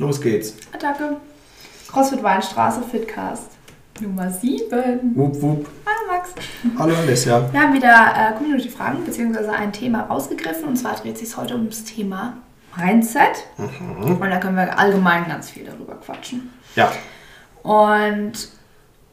Los geht's. Attacke. CrossFit Weinstraße Fitcast Nummer 7. Wupp, wupp. Hallo Max. Hallo Alessia. Wir haben wieder äh, Community-Fragen bzw. ein Thema rausgegriffen und zwar dreht sich heute ums Thema Mindset. Mhm. Und da können wir allgemein ganz viel darüber quatschen. Ja, Und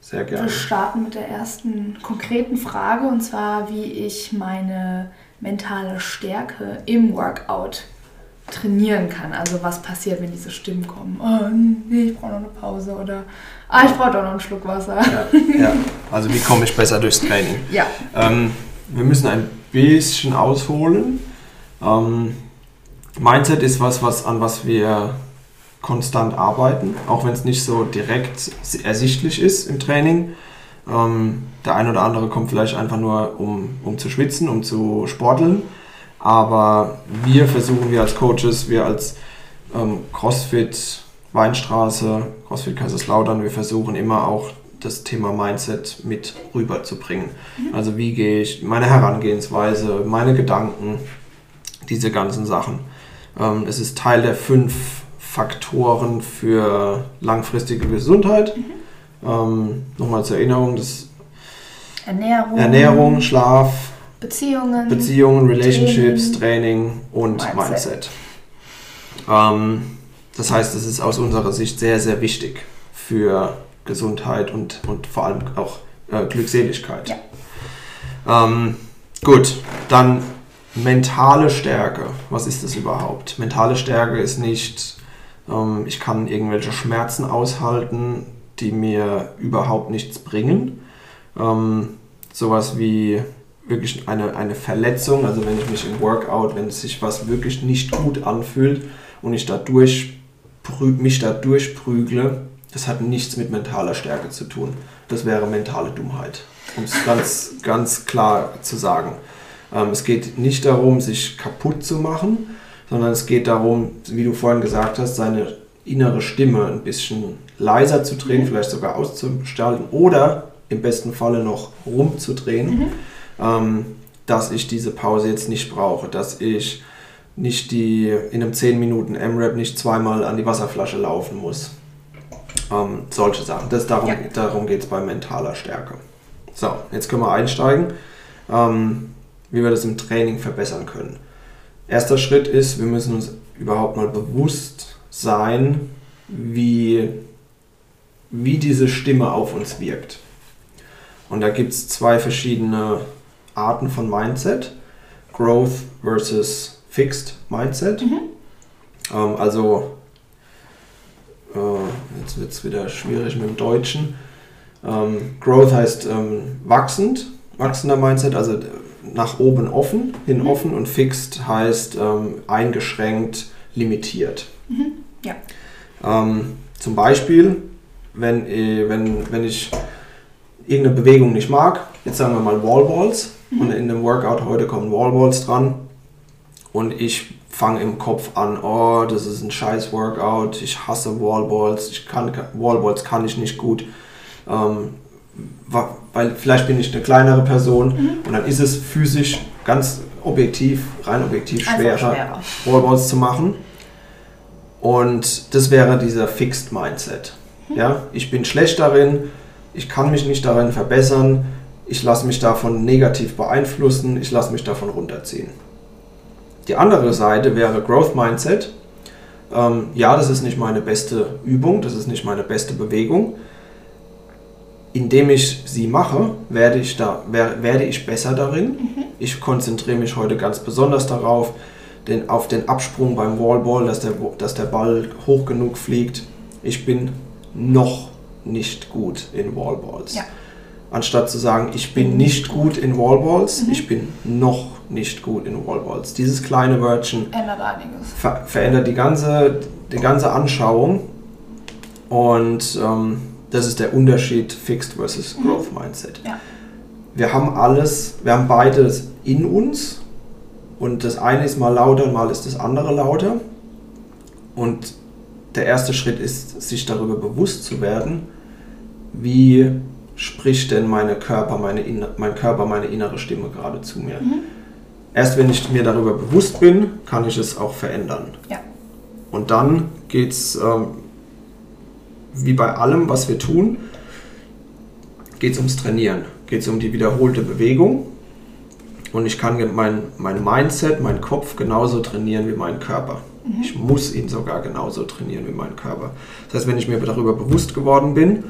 sehr wir gerne. starten mit der ersten konkreten Frage und zwar, wie ich meine mentale Stärke im Workout trainieren kann. Also was passiert, wenn diese Stimmen kommen. Oh, nee, ich brauche noch eine Pause oder ah, ich brauche doch noch einen Schluck Wasser. Ja, ja. Also wie komme ich besser durchs Training? Ja. Ähm, wir müssen ein bisschen ausholen. Ähm, Mindset ist was, was, an was wir konstant arbeiten, auch wenn es nicht so direkt ersichtlich ist im Training. Ähm, der ein oder andere kommt vielleicht einfach nur, um, um zu schwitzen, um zu sporteln. Aber wir versuchen, wir als Coaches, wir als ähm, CrossFit Weinstraße, CrossFit Kaiserslautern, wir versuchen immer auch das Thema Mindset mit rüberzubringen. Also wie gehe ich, meine Herangehensweise, meine Gedanken, diese ganzen Sachen. Ähm, es ist Teil der fünf Faktoren für langfristige Gesundheit. Ähm, Nochmal zur Erinnerung, das Ernährung, Ernährung, Schlaf, Beziehungen, Beziehungen, Relationships, Training, und Mindset. Mindset. Ähm, das heißt, es ist aus unserer Sicht sehr, sehr wichtig für Gesundheit und, und vor allem auch äh, Glückseligkeit. Ja. Ähm, gut, dann mentale Stärke. Was ist das überhaupt? Mentale Stärke ist nicht, ähm, ich kann irgendwelche Schmerzen aushalten, die mir überhaupt nichts bringen. Ähm, sowas wie wirklich eine, eine Verletzung, also wenn ich mich im Workout, wenn sich was wirklich nicht gut anfühlt und ich dadurch mich da durchprügle, das hat nichts mit mentaler Stärke zu tun. Das wäre mentale Dummheit, um es ganz, ganz klar zu sagen. Ähm, es geht nicht darum, sich kaputt zu machen, sondern es geht darum, wie du vorhin gesagt hast, seine innere Stimme ein bisschen leiser zu drehen, vielleicht sogar auszugestalten oder im besten Falle noch rumzudrehen, ähm, dass ich diese Pause jetzt nicht brauche, dass ich nicht die in einem 10 Minuten M-Rap nicht zweimal an die Wasserflasche laufen muss. Ähm, solche Sachen. Das, darum Ja. darum geht es bei mentaler Stärke. So, jetzt können wir einsteigen, ähm, wie wir das im Training verbessern können. Erster Schritt ist, wir müssen uns überhaupt mal bewusst sein, wie, wie diese Stimme auf uns wirkt. Und da gibt es zwei verschiedene Arten von Mindset. Growth versus Fixed Mindset. Ähm, also, äh, jetzt wird es wieder schwierig mit dem Deutschen. Ähm, Growth heißt ähm, wachsend, wachsender Mindset, also äh, nach oben offen, hin Mhm. offen und fixed heißt ähm, eingeschränkt, limitiert. Ja. Ähm, zum Beispiel, wenn, äh, wenn, wenn ich irgendeine Bewegung nicht mag, jetzt sagen wir mal Wallballs, und in dem Workout heute kommen Wallballs dran. Und ich fange im Kopf an, oh, das ist ein scheiß Workout, ich hasse Wallballs, ich kann, Wallballs kann ich nicht gut, ähm, weil vielleicht bin ich eine kleinere Person. Und dann ist es physisch ganz objektiv, rein objektiv schwerer, schwerer. Wallballs zu machen. Und das wäre dieser Fixed Mindset. Ja, ich bin schlecht darin, ich kann mich nicht darin verbessern, ich lasse mich davon negativ beeinflussen, ich lasse mich davon runterziehen. Die andere Seite wäre Growth Mindset. Ähm, ja, das ist nicht meine beste Übung, das ist nicht meine beste Bewegung. Indem ich sie mache, werde ich, da, wer- werde ich besser darin. Ich konzentriere mich heute ganz besonders darauf, den, auf den Absprung beim Wallball, dass der, dass der Ball hoch genug fliegt. Ich bin noch nicht gut in Wallballs. Ja. Anstatt zu sagen, ich bin nicht gut in Wallballs, ich bin noch nicht gut in Wallballs. Dieses kleine Wörtchen ver verändert die ganze, die ganze Anschauung. Und ähm, das ist der Unterschied Fixed versus Growth Mindset. Ja. Wir haben alles, wir haben beides in uns. Und das eine ist mal lauter, mal ist das andere lauter. Und der erste Schritt ist, sich darüber bewusst zu werden, wie spricht denn meine Körper, meine mein Körper, meine innere Stimme gerade zu mir. Erst wenn ich mir darüber bewusst bin, kann ich es auch verändern. Ja. Und dann geht es ähm, wie bei allem, was wir tun, geht es ums Trainieren, geht es um die wiederholte Bewegung. Und ich kann mein, mein Mindset, meinen Kopf genauso trainieren wie meinen Körper. Mhm. Ich muss ihn sogar genauso trainieren wie meinen Körper. Das heißt, wenn ich mir darüber bewusst geworden bin,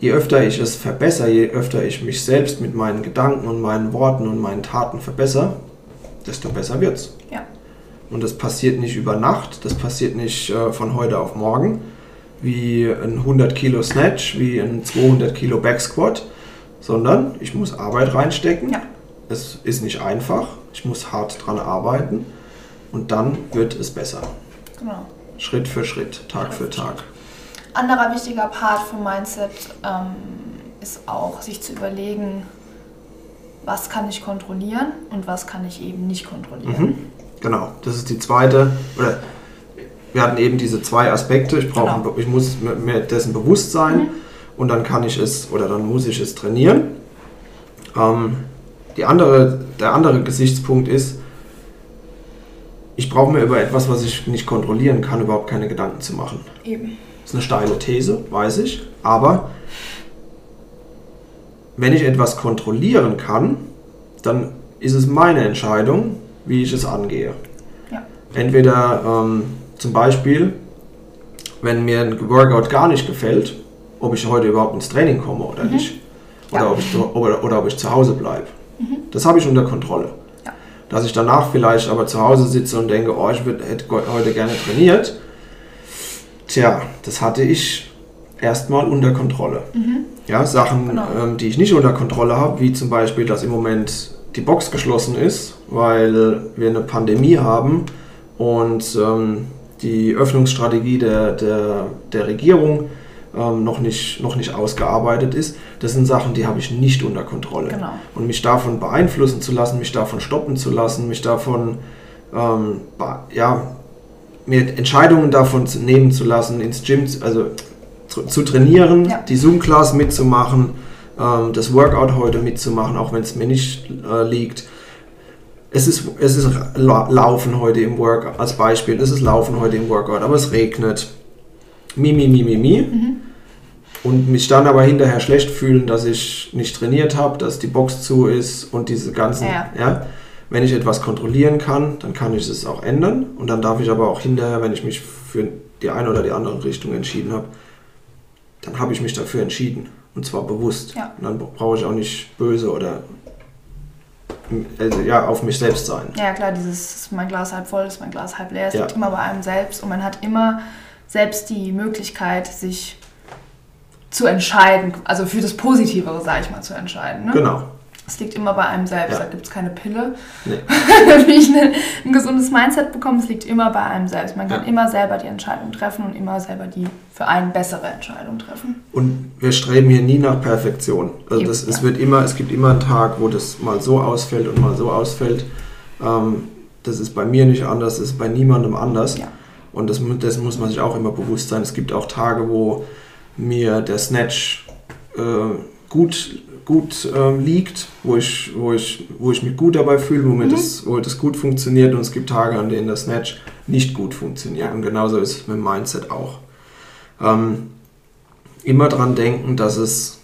je öfter ich es verbessere, je öfter ich mich selbst mit meinen Gedanken und meinen Worten und meinen Taten verbessere, desto besser wird's. Ja. Und das passiert nicht über Nacht, das passiert nicht äh, von heute auf morgen, wie ein 100 Kilo Snatch, wie ein 200 Kilo Back Squat, sondern ich muss Arbeit reinstecken. Ja. Es ist nicht einfach, ich muss hart dran arbeiten und dann wird es besser. Genau. Schritt für Schritt, Tag für Tag. Anderer wichtiger Part vom Mindset ähm, ist auch, sich zu überlegen, was kann ich kontrollieren und was kann ich eben nicht kontrollieren. Mhm. Genau, das ist die zweite, oder wir hatten eben diese zwei Aspekte. Ich, brauche, genau. ich muss mir dessen bewusst sein mhm. und dann kann ich es oder dann muss ich es trainieren. Ähm, die andere, der andere Gesichtspunkt ist, ich brauche mir über etwas, was ich nicht kontrollieren kann, überhaupt keine Gedanken zu machen. Eben. Das ist eine steile These, weiß ich, aber wenn ich etwas kontrollieren kann, dann ist es meine Entscheidung, wie ich es angehe. Ja. Entweder ähm, zum Beispiel, wenn mir ein Workout gar nicht gefällt, ob ich heute überhaupt ins Training komme oder mhm. nicht. Oder, ja. ob ich, oder, oder, ob ich zu Hause bleibe. Mhm. Das habe ich unter Kontrolle. Ja. Dass ich danach vielleicht aber zu Hause sitze und denke, oh, ich hätte heute gerne trainiert. Tja, das hatte ich erstmal unter Kontrolle. Mhm. Ja, Sachen, genau. ähm, die ich nicht unter Kontrolle habe, wie zum Beispiel, dass im Moment die Box geschlossen ist, weil wir eine Pandemie haben und ähm, die Öffnungsstrategie der, der, der Regierung ähm, noch, nicht, noch nicht ausgearbeitet ist. Das sind Sachen, die habe ich nicht unter Kontrolle. Genau. Und mich davon beeinflussen zu lassen, mich davon stoppen zu lassen, mich davon, ähm, ja, mir Entscheidungen davon zu nehmen zu lassen, ins Gym, also zu, zu trainieren, ja. die Zoom-Class mitzumachen, ähm, das Workout heute mitzumachen, auch wenn es mir nicht äh, liegt es ist, es ist Laufen heute im Workout, als Beispiel, es ist Laufen heute im Workout, aber es regnet. Mi, mi, mi, mi, mi. Mhm. Und mich dann aber hinterher schlecht fühlen, dass ich nicht trainiert habe, dass die Box zu ist und diese ganzen. Ja. ja. Wenn ich etwas kontrollieren kann, dann kann ich es auch ändern. Und dann darf ich aber auch hinterher, wenn ich mich für die eine oder die andere Richtung entschieden habe, dann habe ich mich dafür entschieden. Und zwar bewusst. Ja. Und dann brauche ich auch nicht böse oder also ja, auf mich selbst sein. Ja, klar, dieses ist mein Glas halb voll, ist mein Glas halb leer, es ja. liegt immer bei einem selbst und man hat immer selbst die Möglichkeit, sich zu entscheiden, also für das Positivere, sage ich mal, zu entscheiden. Ne? Genau. Es liegt immer bei einem selbst, Ja. da gibt es keine Pille. Nee. Wie ich eine, ein gesundes Mindset bekomme, es liegt immer bei einem selbst. Man kann Ja. immer selber die Entscheidung treffen und immer selber die für einen bessere Entscheidung treffen. Und wir streben hier nie nach Perfektion. Also Eben, das, es ja. wird immer, es gibt immer einen Tag, wo das mal so ausfällt und mal so ausfällt. Ähm, das ist bei mir nicht anders, das ist bei niemandem anders. Und das, dessen muss man sich auch immer bewusst sein. Es gibt auch Tage, wo mir der Snatch äh, gut, gut ähm, liegt, wo ich, wo, ich, wo ich mich gut dabei fühle, wo, mir Mhm. das, wo das gut funktioniert. Und es gibt Tage, an denen der Snatch nicht gut funktioniert. Und genauso ist es mit dem Mindset auch. Ähm, immer dran denken, dass es,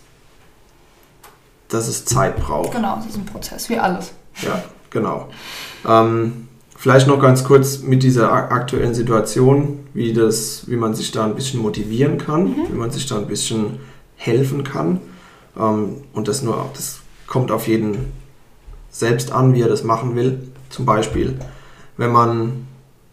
dass es Zeit braucht. Genau, es ist ein Prozess, wie alles. Ja, genau. Ähm, vielleicht noch ganz kurz mit dieser ak- aktuellen Situation, wie, das, wie man sich da ein bisschen motivieren kann, Mhm. wie man sich da ein bisschen helfen kann. Ähm, und das nur, das kommt auf jeden selbst an, wie er das machen will. Zum Beispiel, wenn man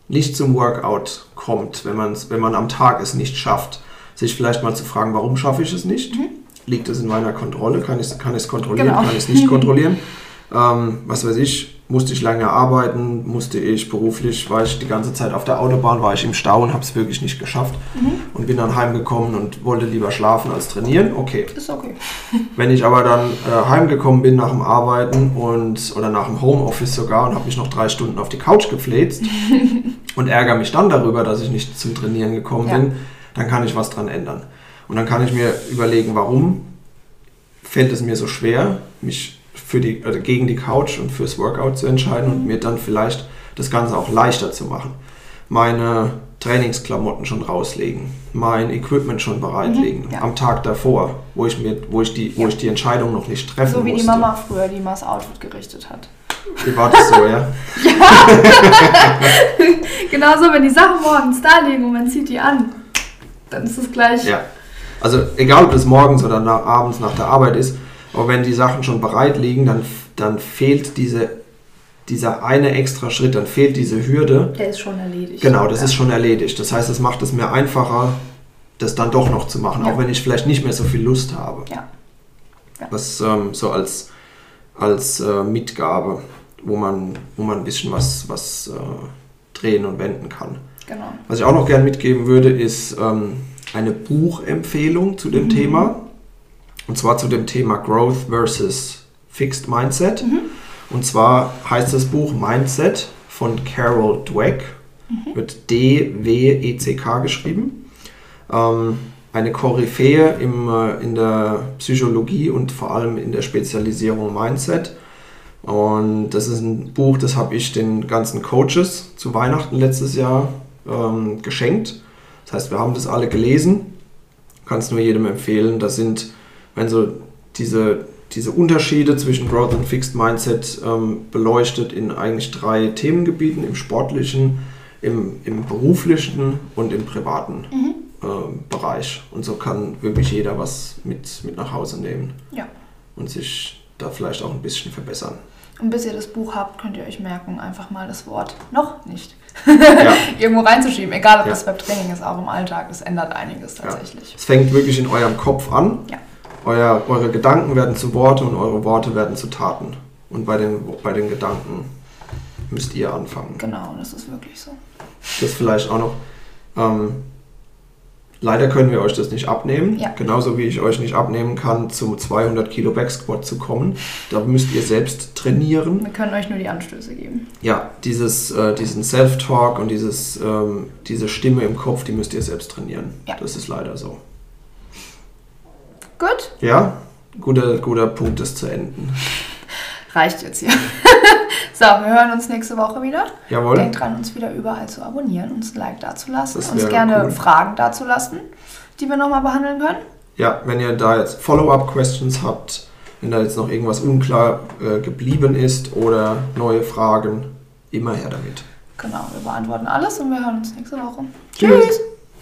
nicht zum Workout kommt, wenn, man's, wenn man am Tag es nicht schafft, sich vielleicht mal zu fragen, warum schaffe ich es nicht? Mhm. Liegt es in meiner Kontrolle? Kann ich kann es kontrollieren? Genau. Kann ich es nicht kontrollieren? ähm, was weiß ich, musste ich lange arbeiten, musste ich beruflich, war ich die ganze Zeit auf der Autobahn, war ich im Stau und habe es wirklich nicht geschafft Mhm. und bin dann heimgekommen und wollte lieber schlafen als trainieren. Okay. Ist okay. Wenn ich aber dann äh, heimgekommen bin nach dem Arbeiten und oder nach dem Homeoffice sogar und habe mich noch drei Stunden auf die Couch gefläzt und ärgere mich dann darüber, dass ich nicht zum Trainieren gekommen Ja. bin, dann kann ich was dran ändern. Und dann kann ich mir überlegen, warum fällt es mir so schwer, mich für die, oder gegen die Couch und fürs Workout zu entscheiden und mir dann vielleicht das Ganze auch leichter zu machen. Meine Trainingsklamotten schon rauslegen, mein Equipment schon bereitlegen, Mhm, ja. am Tag davor, wo ich, mir, wo, ich die, wo Ja. ich die Entscheidung noch nicht treffen So wie musste. die Mama früher, die das Outfit gerichtet hat. Wie war das so, ja? Genauso, wenn die Sachen morgens da liegen und man zieht die an, dann ist es gleich. Ja. Also egal, ob das morgens oder nach, abends nach der Arbeit ist, aber wenn die Sachen schon bereit liegen, dann, dann fehlt diese, dieser eine extra Schritt, dann fehlt diese Hürde. Der ist schon erledigt. Genau, das ja. ist schon erledigt. Das heißt, es macht es mir einfacher, das dann doch noch zu machen, Ja. auch wenn ich vielleicht nicht mehr so viel Lust habe. Ja. Ja. Was ähm, so als, als äh, Mitgabe, wo man, wo man ein bisschen was, was äh, drehen und wenden kann. Genau. Was ich auch noch gern mitgeben würde, ist ähm, eine Buchempfehlung zu dem Mhm. Thema. Und zwar zu dem Thema Growth versus Fixed Mindset. Mhm. Und zwar heißt das Buch Mindset von Carol Dweck. Mhm. Wird D-W-E-C-K geschrieben. Ähm, eine Koryphäe im, äh, in der Psychologie und vor allem in der Spezialisierung Mindset. Und das ist ein Buch, das habe ich den ganzen Coaches zu Weihnachten letztes Jahr ähm, geschenkt. Das heißt, wir haben das alle gelesen. Kann es nur jedem empfehlen. Das sind, wenn so diese, diese Unterschiede zwischen Growth und Fixed Mindset ähm, beleuchtet in eigentlich drei Themengebieten, im sportlichen, im, im beruflichen und im privaten Mhm. ähm, Bereich. Und so kann wirklich jeder was mit, mit nach Hause nehmen Ja. und sich da vielleicht auch ein bisschen verbessern. Und bis ihr das Buch habt, könnt ihr euch merken, einfach mal das Wort noch nicht Ja. irgendwo reinzuschieben. Egal, ob Ja. das beim Training ist, auch im Alltag. Das ändert einiges tatsächlich. Es fängt wirklich in eurem Kopf an. Ja. Euer, eure Gedanken werden zu Worte und eure Worte werden zu Taten. Und bei den, bei den Gedanken müsst ihr anfangen. Genau, das ist wirklich so. Das vielleicht auch noch. Ähm, leider können wir euch das nicht abnehmen. Ja. Genauso wie ich euch nicht abnehmen kann, zum 200 Kilo Backsquat zu kommen. Da müsst ihr selbst trainieren. Wir können euch nur die Anstöße geben. Ja, dieses, äh, diesen Self-Talk und dieses, ähm, diese Stimme im Kopf, die müsst ihr selbst trainieren. Ja. Das ist leider so. Gut, Ja, guter, guter Punkt, das zu enden. reicht jetzt hier. so, wir hören uns nächste Woche wieder. Jawohl. Denkt dran, uns wieder überall zu abonnieren, uns ein Like dazulassen, uns gerne cool. Fragen dazulassen, die wir nochmal behandeln können. Ja, wenn ihr da jetzt Follow-up-Questions habt, wenn da jetzt noch irgendwas unklar äh, geblieben ist oder neue Fragen, immer her damit. Genau, wir beantworten alles und wir hören uns nächste Woche. Tschüss. Tschüss.